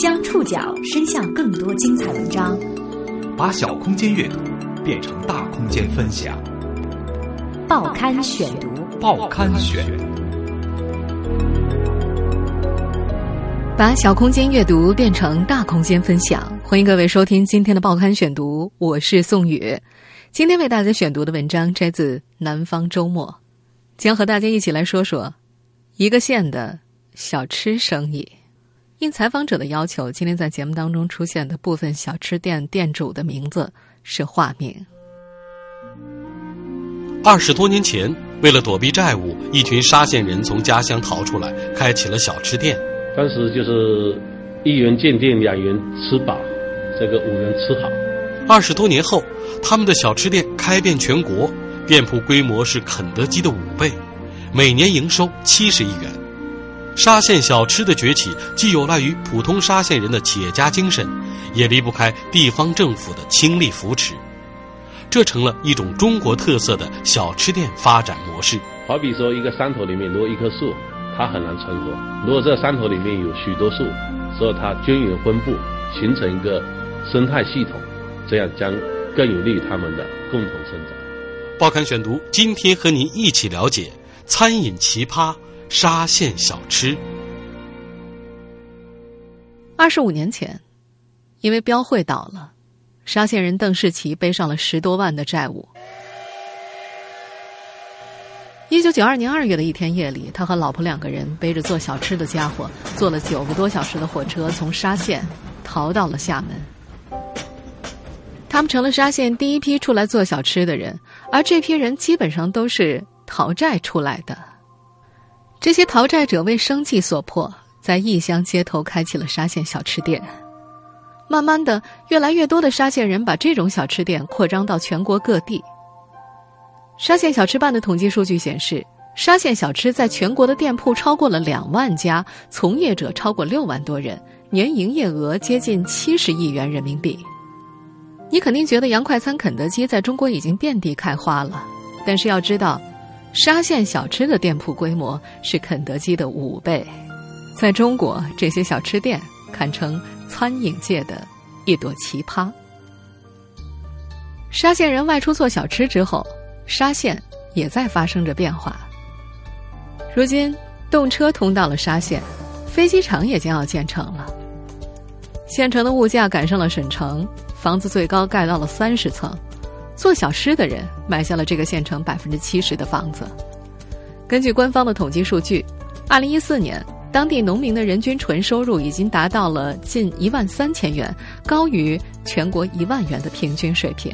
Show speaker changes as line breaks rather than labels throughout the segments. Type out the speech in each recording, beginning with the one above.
将触角伸向更多精彩文章，
把小空间阅读变成大空间分享。
报刊选读，
报刊选，
把小空间阅读变成大空间分享。欢迎各位收听今天的报刊选读，我是宋宇。今天为大家选读的文章摘自《南方周末》，将和大家一起来说说一个县的小吃生意。应采访者的要求，今天在节目当中出现的部分小吃店店主的名字是化名。
二十多年前，为了躲避债务，一群沙县人从家乡逃出来，开起了小吃店。
当时就是一元建店，两元吃饱，这个五元吃好。
二十多年后，他们的小吃店开遍全国，店铺规模是肯德基的五倍，每年营收七十亿元。沙县小吃的崛起，既有赖于普通沙县人的企业家精神，也离不开地方政府的倾力扶持，这成了一种中国特色的小吃店发展模式。
好比说，一个山头里面如果一棵树，它很难存活；如果这山头里面有许多树，所以它均匀分布，形成一个生态系统，这样将更有利于他们的共同生长。
报刊选读，今天和您一起了解餐饮奇葩。沙县小吃。
二十五年前，因为标会倒了，沙县人邓世奇背上了十多万的债务。一九九二年二月的一天夜里，他和老婆两个人背着做小吃的家伙，坐了九个多小时的火车，从沙县逃到了厦门。他们成了沙县第一批出来做小吃的人，而这批人基本上都是逃债出来的。这些逃债者为生计所迫，在异乡街头开起了沙县小吃店。慢慢的，越来越多的沙县人把这种小吃店扩张到全国各地。沙县小吃办的统计数据显示，沙县小吃在全国的店铺超过了两万家，从业者超过六万多人，年营业额接近七十亿元人民币。你肯定觉得洋快餐肯德基在中国已经遍地开花了，但是要知道。沙县小吃的店铺规模是肯德基的五倍，在中国，这些小吃店堪称餐饮界的一朵奇葩。沙县人外出做小吃之后，沙县也在发生着变化。如今，动车通到了沙县，飞机场也将要建成了。县城的物价赶上了省城，房子最高盖到了三十层。做小吃的人买下了这个县城百分之七十的房子。根据官方的统计数据，二零一四年当地农民的人均纯收入已经达到了近一万三千元，高于全国一万元的平均水平。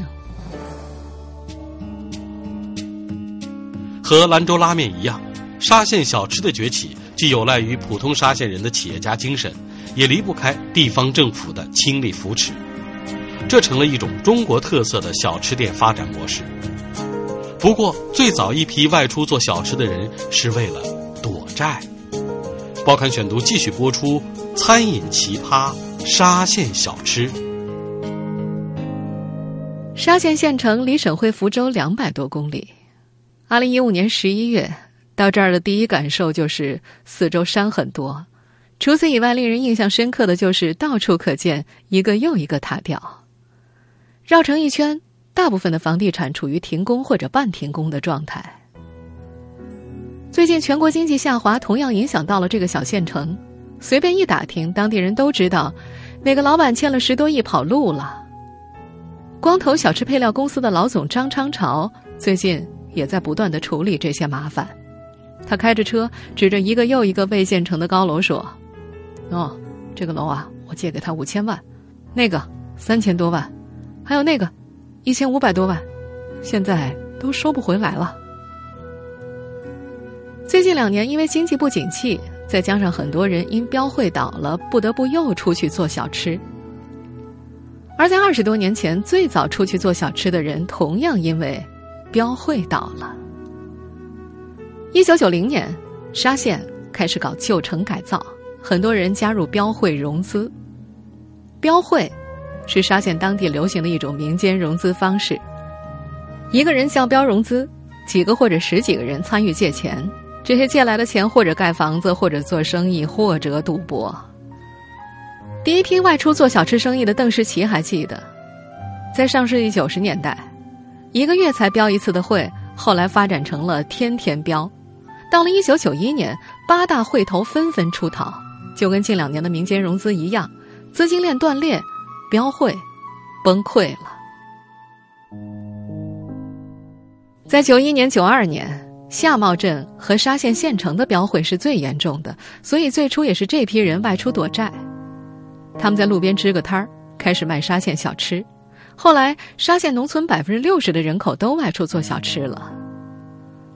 和兰州拉面一样，沙县小吃的崛起既有赖于普通沙县人的企业家精神，也离不开地方政府的倾力扶持。这成了一种中国特色的小吃店发展模式。不过，最早一批外出做小吃的人是为了躲债。报刊选读继续播出：餐饮奇葩沙县小吃。
沙县县城离省会福州两百多公里。二零一五年十一月到这儿的第一感受就是四周山很多，除此以外，令人印象深刻的就是到处可见一个又一个塔吊。绕城一圈，大部分的房地产处于停工或者半停工的状态。最近全国经济下滑，同样影响到了这个小县城。随便一打听，当地人都知道，哪个老板欠了十多亿跑路了。光头小吃配料公司的老总张昌朝最近也在不断的处理这些麻烦。他开着车，指着一个又一个未建成的高楼说：“哦，这个楼啊，我借给他五千万，那个三千多万。”还有那个，一千五百多万，现在都收不回来了。最近两年，因为经济不景气，再加上很多人因标会倒了，不得不又出去做小吃。而在二十多年前，最早出去做小吃的人，同样因为标会倒了。一九九零年，沙县开始搞旧城改造，很多人加入标会融资。标会。是沙县当地流行的一种民间融资方式。一个人向标融资，几个或者十几个人参与借钱，这些借来的钱或者盖房子，或者做生意，或者赌博。第一批外出做小吃生意的邓世奇还记得，在上世纪九十年代，一个月才标一次的会，后来发展成了天天标。到了一九九一年，八大会头纷纷出逃，就跟近两年的民间融资一样，资金链断裂，标会崩溃了。在九一年、九二年，夏茂镇和沙县县城的标会是最严重的，所以最初也是这批人外出躲债。他们在路边支个摊儿，开始卖沙县小吃。后来，沙县农村百分之六十的人口都外出做小吃了。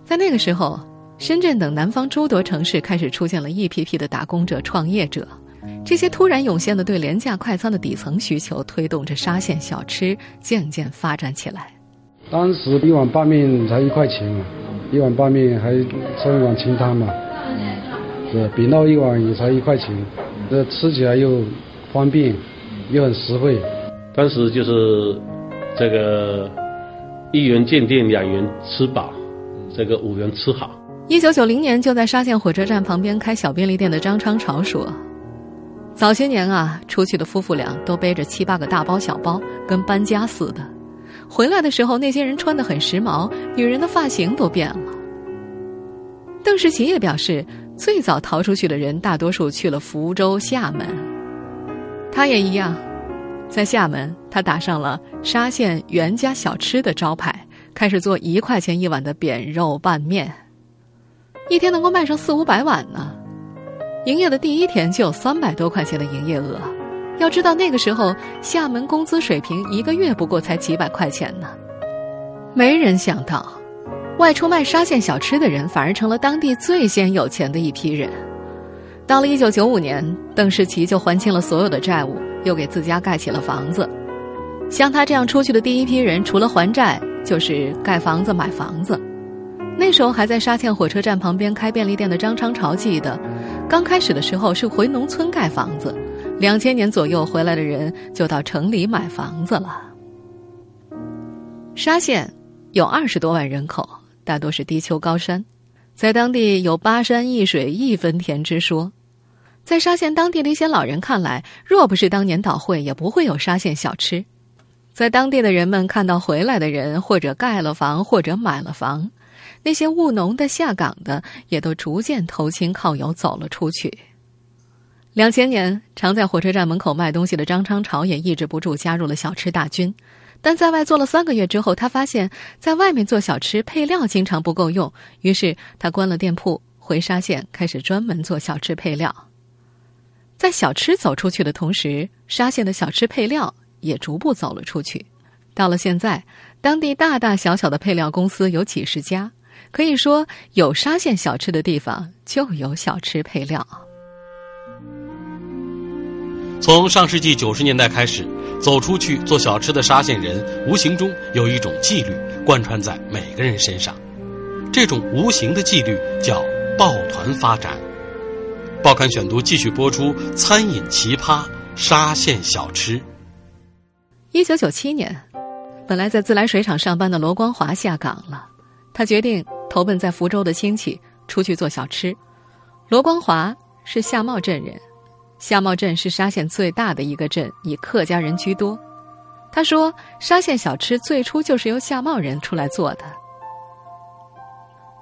在那个时候，深圳等南方诸多城市开始出现了一批批的打工者、创业者。这些突然涌现的对廉价快餐的底层需求，推动着沙县小吃渐渐发展起来。
当时一碗拌面才一块钱嘛，一碗拌面还剩一碗清汤嘛，是比那一碗也才一块钱，这吃起来又方便，又很实惠。
当时就是这个一元见店，两元吃饱，这个五元吃好。
一九九零年，就在沙县火车站旁边开小便利店的张昌朝说：“早些年啊，出去的夫妇俩都背着七八个大包小包，跟搬家似的。”回来的时候，那些人穿得很时髦，女人的发型都变了。邓世奇也表示，最早逃出去的人大多数去了福州、厦门。他也一样，在厦门，他打上了沙县袁家小吃的招牌，开始做一块钱一碗的扁肉拌面，一天能够卖上四五百碗呢。营业的第一天就有三百多块钱的营业额。要知道那个时候，厦门工资水平一个月不过才几百块钱呢。没人想到，外出卖沙县小吃的人反而成了当地最先有钱的一批人。到了一九九五年，邓世奇就还清了所有的债务，又给自家盖起了房子。像他这样出去的第一批人，除了还债，就是盖房子、买房子。那时候还在沙县火车站旁边开便利店的张昌朝记得，刚开始的时候是回农村盖房子。两千年左右回来的人就到城里买房子了。沙县有二十多万人口，大多是低丘高山，在当地有“巴山一水一分田”之说。在沙县当地的一些老人看来，若不是当年倒会，也不会有沙县小吃。在当地的人们看到回来的人，或者盖了房，或者买了房，那些务农的、下岗的，也都逐渐投亲靠友，走了出去。两千年，常在火车站门口卖东西的张昌朝也抑制不住加入了小吃大军。但在外做了三个月之后，他发现，在外面做小吃配料经常不够用，于是他关了店铺，回沙县开始专门做小吃配料。在小吃走出去的同时，沙县的小吃配料也逐步走了出去。到了现在，当地大大小小的配料公司有几十家，可以说有沙县小吃的地方就有小吃配料。
从上世纪九十年代开始，走出去做小吃的沙县人，无形中有一种纪律贯穿在每个人身上。这种无形的纪律叫抱团发展。报刊选读继续播出餐饮奇葩沙县小吃。
一九九七年，本来在自来水厂上班的罗光华下岗了，他决定投奔在福州的亲戚，出去做小吃。罗光华是夏茂镇人。夏茂镇是沙县最大的一个镇，以客家人居多。他说，沙县小吃最初就是由夏茂人出来做的。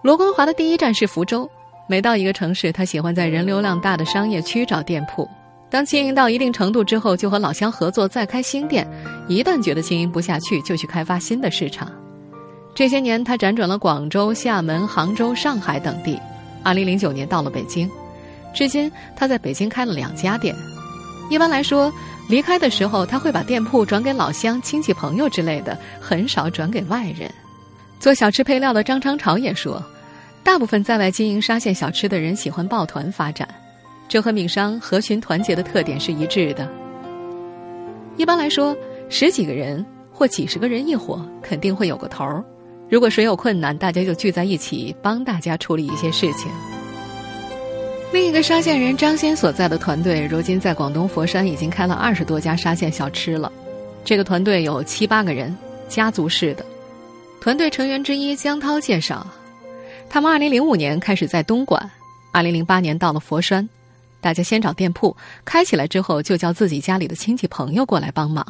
罗光华的第一站是福州，每到一个城市，他喜欢在人流量大的商业区找店铺。当经营到一定程度之后，就和老乡合作再开新店。一旦觉得经营不下去，就去开发新的市场。这些年，他辗转了广州、厦门、杭州、上海等地。二零零九年到了北京。至今，他在北京开了两家店。一般来说，离开的时候他会把店铺转给老乡、亲戚、朋友之类的，很少转给外人。做小吃配料的张昌朝也说，大部分在外经营沙县小吃的人喜欢抱团发展，这和闽商合群团结的特点是一致的。一般来说，十几个人或几十个人一伙，肯定会有个头儿。如果谁有困难，大家就聚在一起，帮大家处理一些事情。另一个沙县人张先所在的团队，如今在广东佛山已经开了二十多家沙县小吃了。这个团队有七八个人，家族式的。团队成员之一江涛介绍，他们二零零五年开始在东莞，二零零八年到了佛山，大家先找店铺开起来之后，就叫自己家里的亲戚朋友过来帮忙。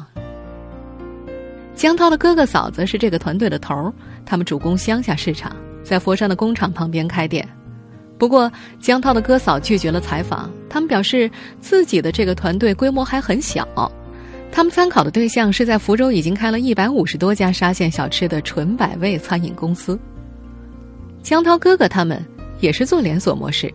江涛的哥哥嫂子是这个团队的头儿，他们主攻乡下市场，在佛山的工厂旁边开店。不过，江涛的哥嫂拒绝了采访，他们表示自己的这个团队规模还很小，他们参考的对象是在福州已经开了一百五十多家沙县小吃的纯百味餐饮公司。江涛哥哥他们也是做连锁模式。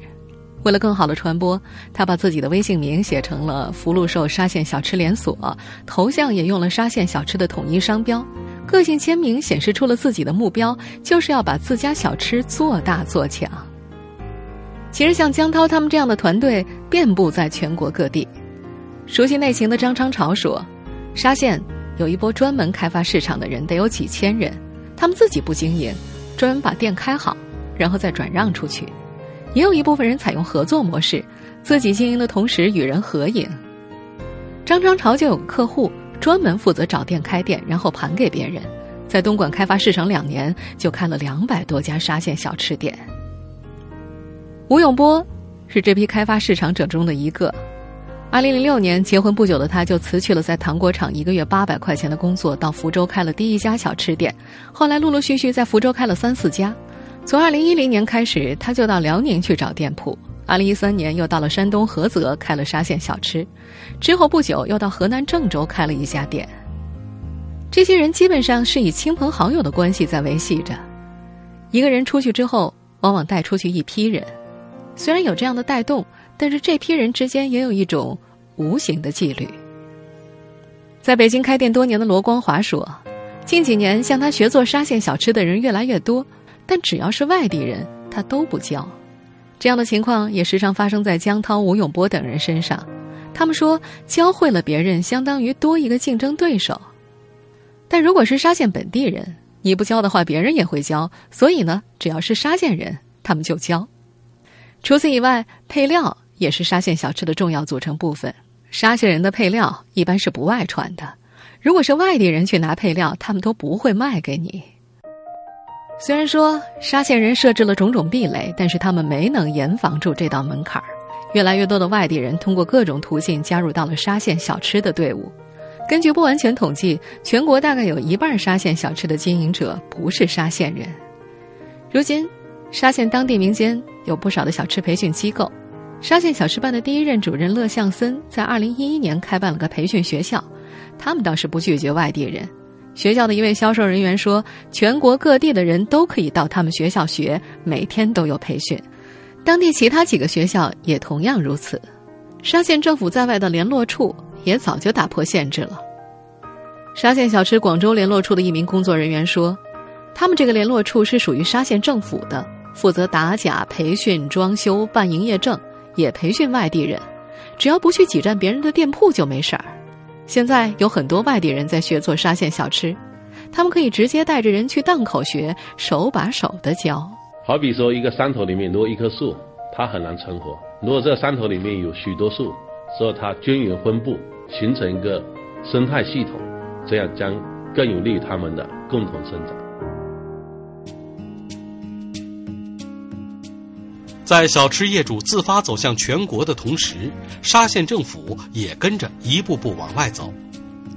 为了更好的传播，他把自己的微信名写成了“福禄寿沙县小吃连锁”，头像也用了沙县小吃的统一商标，个性签名显示出了自己的目标，就是要把自家小吃做大做强。其实，像江涛他们这样的团队遍布在全国各地。熟悉内情的张昌朝说：“沙县有一波专门开发市场的人，得有几千人，他们自己不经营，专门把店开好，然后再转让出去。”也有一部分人采用合作模式，自己经营的同时与人合营。张昌朝就有个客户，专门负责找店开店，然后盘给别人。在东莞开发市场两年，就开了两百多家沙县小吃店。吴永波是这批开发市场者中的一个。二零零六年结婚不久的他，就辞去了在糖果厂一个月八百块钱的工作，到福州开了第一家小吃店。后来陆陆续续在福州开了三四家。从二零一零年开始，他就到辽宁去找店铺。二零一三年又到了山东菏泽开了沙县小吃，之后不久又到河南郑州开了一家店。这些人基本上是以亲朋好友的关系在维系着。一个人出去之后，往往带出去一批人。虽然有这样的带动，但是这批人之间也有一种无形的纪律。在北京开店多年的罗光华说：“近几年向他学做沙县小吃的人越来越多。”但只要是外地人，他都不教。这样的情况也时常发生在江涛、吴永波等人身上。他们说，教会了别人，相当于多一个竞争对手。但如果是沙县本地人，你不教的话，别人也会教。所以呢，只要是沙县人，他们就教。除此以外，配料也是沙县小吃的重要组成部分。沙县人的配料一般是不外传的。如果是外地人去拿配料，他们都不会卖给你。虽然说沙县人设置了种种壁垒，但是他们没能严防住这道门槛儿。越来越多的外地人通过各种途径加入到了沙县小吃的队伍。根据不完全统计，全国大概有一半沙县小吃的经营者不是沙县人。如今，沙县当地民间有不少的小吃培训机构。沙县小吃办的第一任主任乐向森在二零一一年开办了个培训学校，他们倒是不拒绝外地人。学校的一位销售人员说：“全国各地的人都可以到他们学校学，每天都有培训。当地其他几个学校也同样如此。沙县政府在外的联络处也早就打破限制了。”沙县小吃广州联络处的一名工作人员说：“他们这个联络处是属于沙县政府的，负责打假、培训、装修、办营业证，也培训外地人。只要不去挤占别人的店铺就没事儿。”现在有很多外地人在学做沙县小吃，他们可以直接带着人去档口学，手把手的教。
好比说，一个山头里面如果一棵树，它很难成活。如果这山头里面有许多树，所以它均匀分布，形成一个生态系统，这样将更有利于它们的共同生长。
在小吃业主自发走向全国的同时，沙县政府也跟着一步步往外走。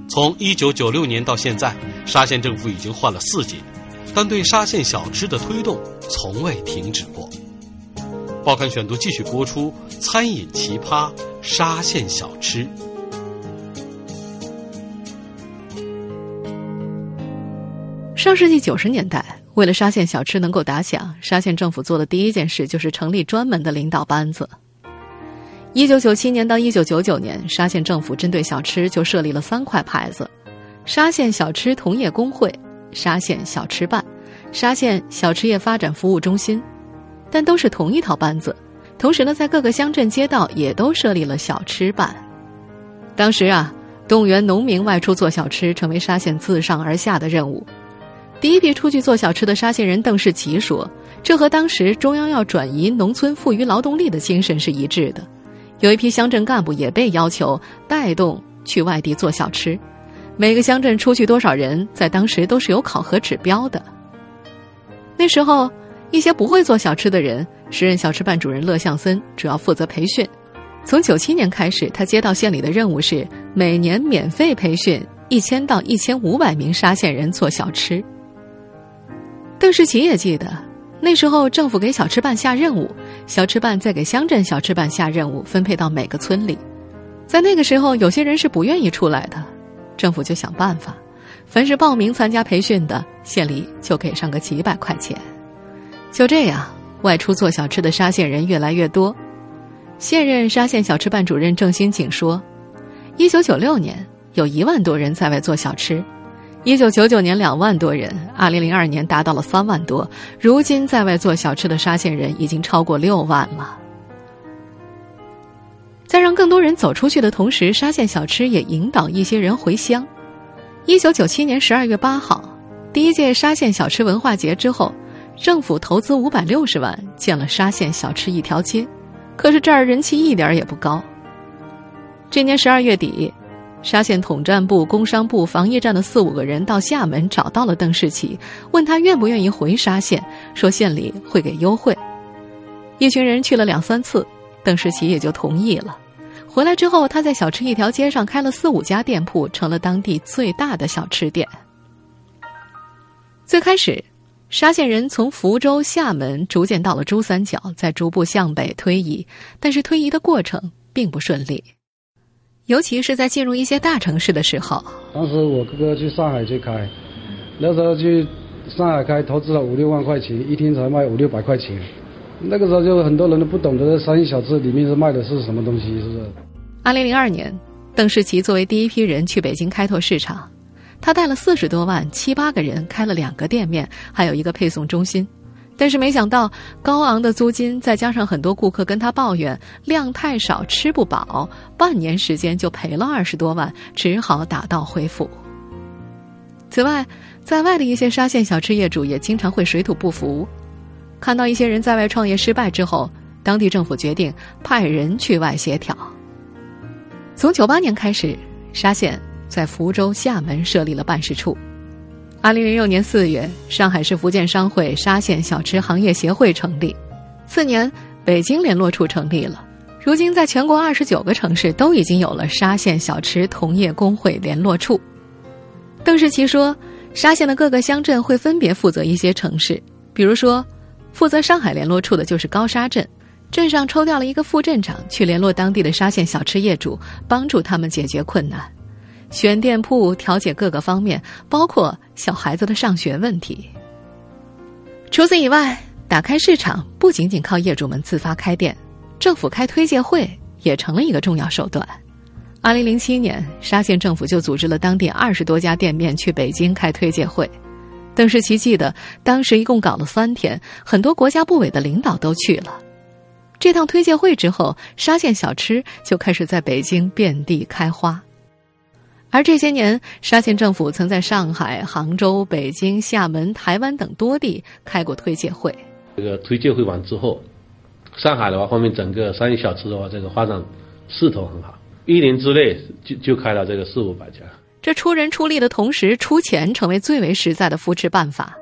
从一九九六年到现在，沙县政府已经换了四届，但对沙县小吃的推动从未停止过。报刊选读继续播出：餐饮奇葩沙县小吃。
上世纪九十年代。为了沙县小吃能够打响，沙县政府做的第一件事就是成立专门的领导班子。一九九七年到一九九九年，沙县政府针对小吃就设立了三块牌子：沙县小吃同业工会、沙县小吃办、沙县小吃业发展服务中心，但都是同一套班子。同时呢，在各个乡镇街道也都设立了小吃办。当时啊，动员农民外出做小吃，成为沙县自上而下的任务。第一批出去做小吃的沙县人邓世奇说：“这和当时中央要转移农村富余劳动力的精神是一致的。有一批乡镇干部也被要求带动去外地做小吃，每个乡镇出去多少人，在当时都是有考核指标的。那时候，一些不会做小吃的人，时任小吃办主任乐向森主要负责培训，从九七年开始，他接到县里的任务是每年免费培训一千到一千五百名沙县人做小吃。邓世奇也记得，那时候政府给小吃办下任务，小吃办再给乡镇小吃办下任务，分配到每个村里。在那个时候，有些人是不愿意出来的，政府就想办法，凡是报名参加培训的，县里就给上个几百块钱。就这样，外出做小吃的沙县人越来越多。现任沙县小吃办主任郑新景说：“一九九六年有一万多人在外做小吃，一九九九年两万多人，二零零二年达到了三万多。如今在外做小吃的沙县人已经超过六万了。在让更多人走出去的同时，沙县小吃也引导一些人回乡。一九九七年十二月八号，第一届沙县小吃文化节之后，政府投资五百六十万建了沙县小吃一条街。”可是这儿人气一点也不高。这年十二月底，沙县统战部、工商部、防疫站的四五个人到厦门找到了邓世奇，问他愿不愿意回沙县，说县里会给优惠。一群人去了两三次，邓世奇也就同意了。回来之后，他在小吃一条街上开了四五家店铺，成了当地最大的小吃店。最开始。沙县人从福州、厦门逐渐到了珠三角，再逐步向北推移，但是推移的过程并不顺利，尤其是在进入一些大城市的时候。
当时我哥哥去上海去开，那时候去上海开，投资了五六万块钱，一天才卖五六百块钱。那个时候就很多人都不懂得商业小吃里面是卖的是什么东西，是不是？
二零零二年，邓世奇作为第一批人去北京开拓市场。他带了四十多万，七八个人开了两个店面，还有一个配送中心。但是没想到，高昂的租金再加上很多顾客跟他抱怨量太少、吃不饱，半年时间就赔了二十多万，只好打道回府。此外，在外的一些沙县小吃业主也经常会水土不服。看到一些人在外创业失败之后，当地政府决定派人去外协调。从九八年开始，沙县。在福州、厦门设立了办事处。二零零六年四月，上海市福建商会沙县小吃行业协会成立。次年，北京联络处成立了。如今，在全国二十九个城市都已经有了沙县小吃同业工会联络处。邓世奇说，沙县的各个乡镇会分别负责一些城市，比如说，负责上海联络处的就是高沙镇，镇上抽调了一个副镇长去联络当地的沙县小吃业主，帮助他们解决困难。选店铺，调解各个方面，包括小孩子的上学问题。除此以外，打开市场不仅仅靠业主们自发开店，政府开推介会也成了一个重要手段。二零零七年，沙县政府就组织了当地二十多家店面去北京开推介会。邓世奇记得，当时一共搞了三天，很多国家部委的领导都去了。这趟推介会之后，沙县小吃就开始在北京遍地开花。而这些年，沙县政府曾在上海、杭州、北京、厦门、台湾等多地开过推介会。
这个推介会完之后，上海的话后面，整个商业小吃的话，这个发展势头很好，一年之内就就开了这个四五百家。
这出人出力的同时，出钱成为最为实在的扶持办法。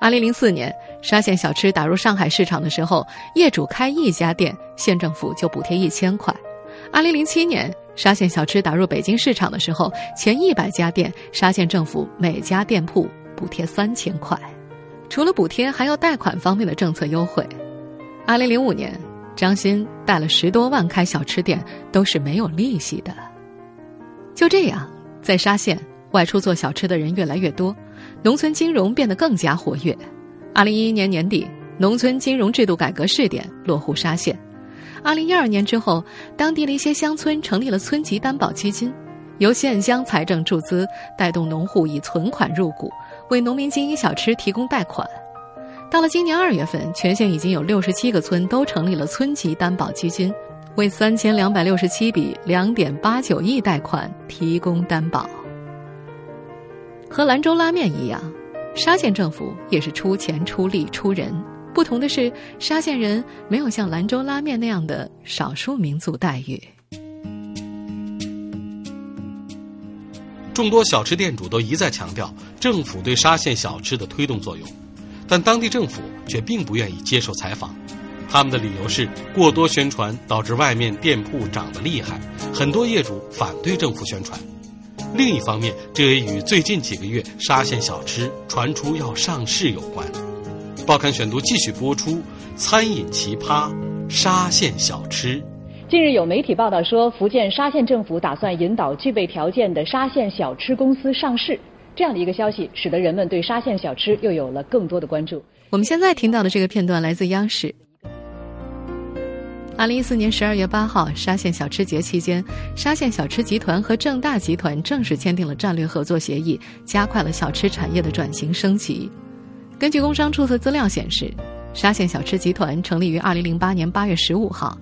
二零零四年，沙县小吃打入上海市场的时候，业主开一家店，县政府就补贴一千块。二零零七年。沙县小吃打入北京市场的时候，前一百家店，沙县政府每家店铺补贴三千块。除了补贴，还有贷款方面的政策优惠。二零零五年，张鑫贷了十多万开小吃店，都是没有利息的。就这样，在沙县外出做小吃的人越来越多，农村金融变得更加活跃。二零一一年年底，农村金融制度改革试点落户沙县。二零一二年之后，当地的一些乡村成立了村级担保基金，由县乡财政注资，带动农户以存款入股，为农民经营小吃提供贷款。到了今年二月份，全县已经有六十七个村都成立了村级担保基金，为三千两百六十七笔两点八九亿贷款提供担保。和兰州拉面一样，沙县政府也是出钱出力出人。不同的是，沙县人没有像兰州拉面那样的少数民族待遇。
众多小吃店主都一再强调政府对沙县小吃的推动作用，但当地政府却并不愿意接受采访。他们的理由是过多宣传导致外面店铺涨得厉害，很多业主反对政府宣传。另一方面，这也与最近几个月沙县小吃传出要上市有关。报刊选读继续播出：餐饮奇葩沙县小吃。
近日有媒体报道说，福建沙县政府打算引导具备条件的沙县小吃公司上市。这样的一个消息，使得人们对沙县小吃又有了更多的关注。
我们现在听到的这个片段来自央视。二零一四年十二月八号，沙县小吃节期间，沙县小吃集团和正大集团正式签订了战略合作协议，加快了小吃产业的转型升级。根据工商注册资料显示，沙县小吃集团成立于二零零八年八月十五号，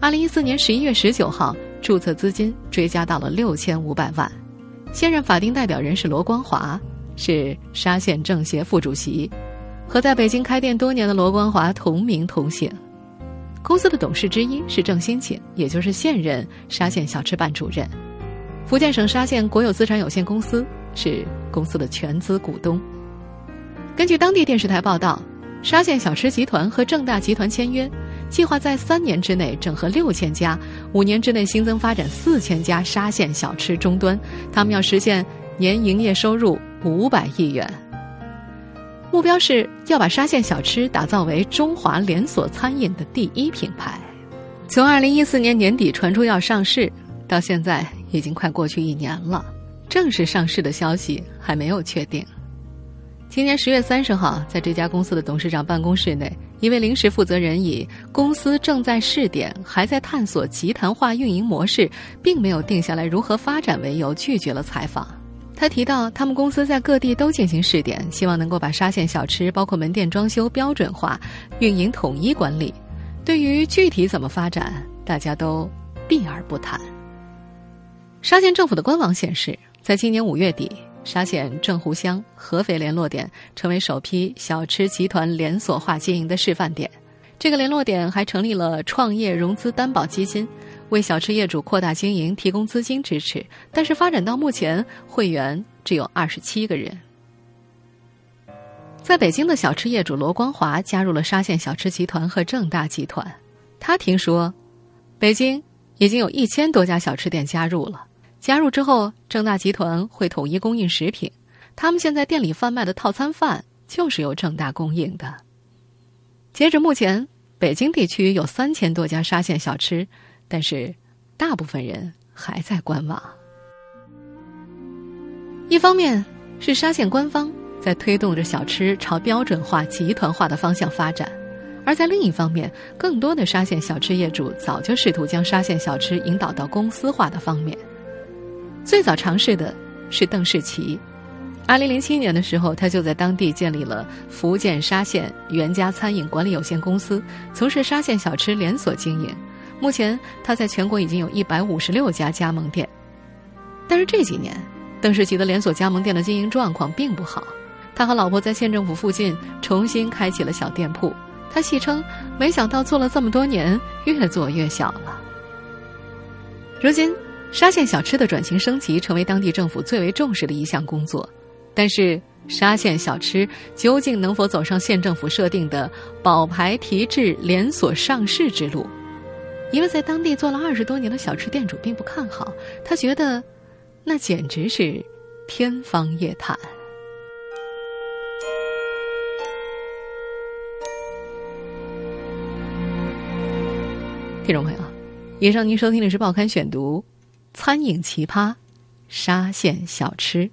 二零一四年十一月十九号，注册资金追加到了六千五百万。现任法定代表人是罗光华，是沙县政协副主席，和在北京开店多年的罗光华同名同姓。公司的董事之一是郑新请，也就是现任沙县小吃办主任。福建省沙县国有资产有限公司是公司的全资股东。根据当地电视台报道，沙县小吃集团和正大集团签约，计划在三年之内整合六千家，五年之内新增发展四千家沙县小吃终端。他们要实现年营业收入五百亿元。目标是要把沙县小吃打造为中华连锁餐饮的第一品牌。从二零一四年年底传出要上市，到现在已经快过去一年了，正式上市的消息还没有确定。今年十月三十号，在这家公司的董事长办公室内，一位临时负责人以“公司正在试点，还在探索集团化运营模式，并没有定下来如何发展”为由，拒绝了采访。他提到，他们公司在各地都进行试点，希望能够把沙县小吃包括门店装修标准化、运营统一管理。对于具体怎么发展，大家都避而不谈。沙县政府的官网显示，在今年五月底，沙县正湖乡合肥联络点成为首批小吃集团连锁化经营的示范点。这个联络点还成立了创业融资担保基金。为小吃业主扩大经营提供资金支持，但是发展到目前，会员只有二十七个人。在北京的小吃业主罗光华加入了沙县小吃集团和正大集团。他听说，北京已经有一千多家小吃店加入了。加入之后，正大集团会统一供应食品。他们现在店里贩卖的套餐饭就是由正大供应的。截止目前，北京地区有三千多家沙县小吃。但是，大部分人还在观望。一方面是沙县官方在推动着小吃朝标准化、集团化的方向发展，而在另一方面，更多的沙县小吃业主早就试图将沙县小吃引导到公司化的方面。最早尝试的是邓世奇，二零零七年的时候，他就在当地建立了福建沙县袁家餐饮管理有限公司，从事沙县小吃连锁经营。目前，他在全国已经有一百五十六家加盟店，但是这几年，邓世奇的连锁加盟店的经营状况并不好。他和老婆在县政府附近重新开启了小店铺。他戏称：“没想到做了这么多年，越做越小了。”如今，沙县小吃的转型升级成为当地政府最为重视的一项工作。但是，沙县小吃究竟能否走上县政府设定的保牌提质、连锁上市之路？一位在当地做了二十多年的小吃店主并不看好，他觉得那简直是天方夜谭。听众朋友，以上您收听的是《报刊选读》，餐饮奇葩沙县小吃，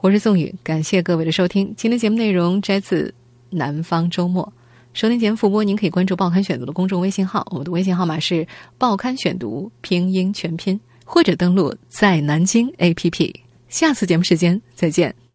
我是宋宇，感谢各位的收听。今天节目内容摘自《南方周末》。收听节目复播，您可以关注“报刊选读”的公众微信号，我们的微信号码是“报刊选读”拼音全拼，或者登录在南京 APP。下次节目时间再见。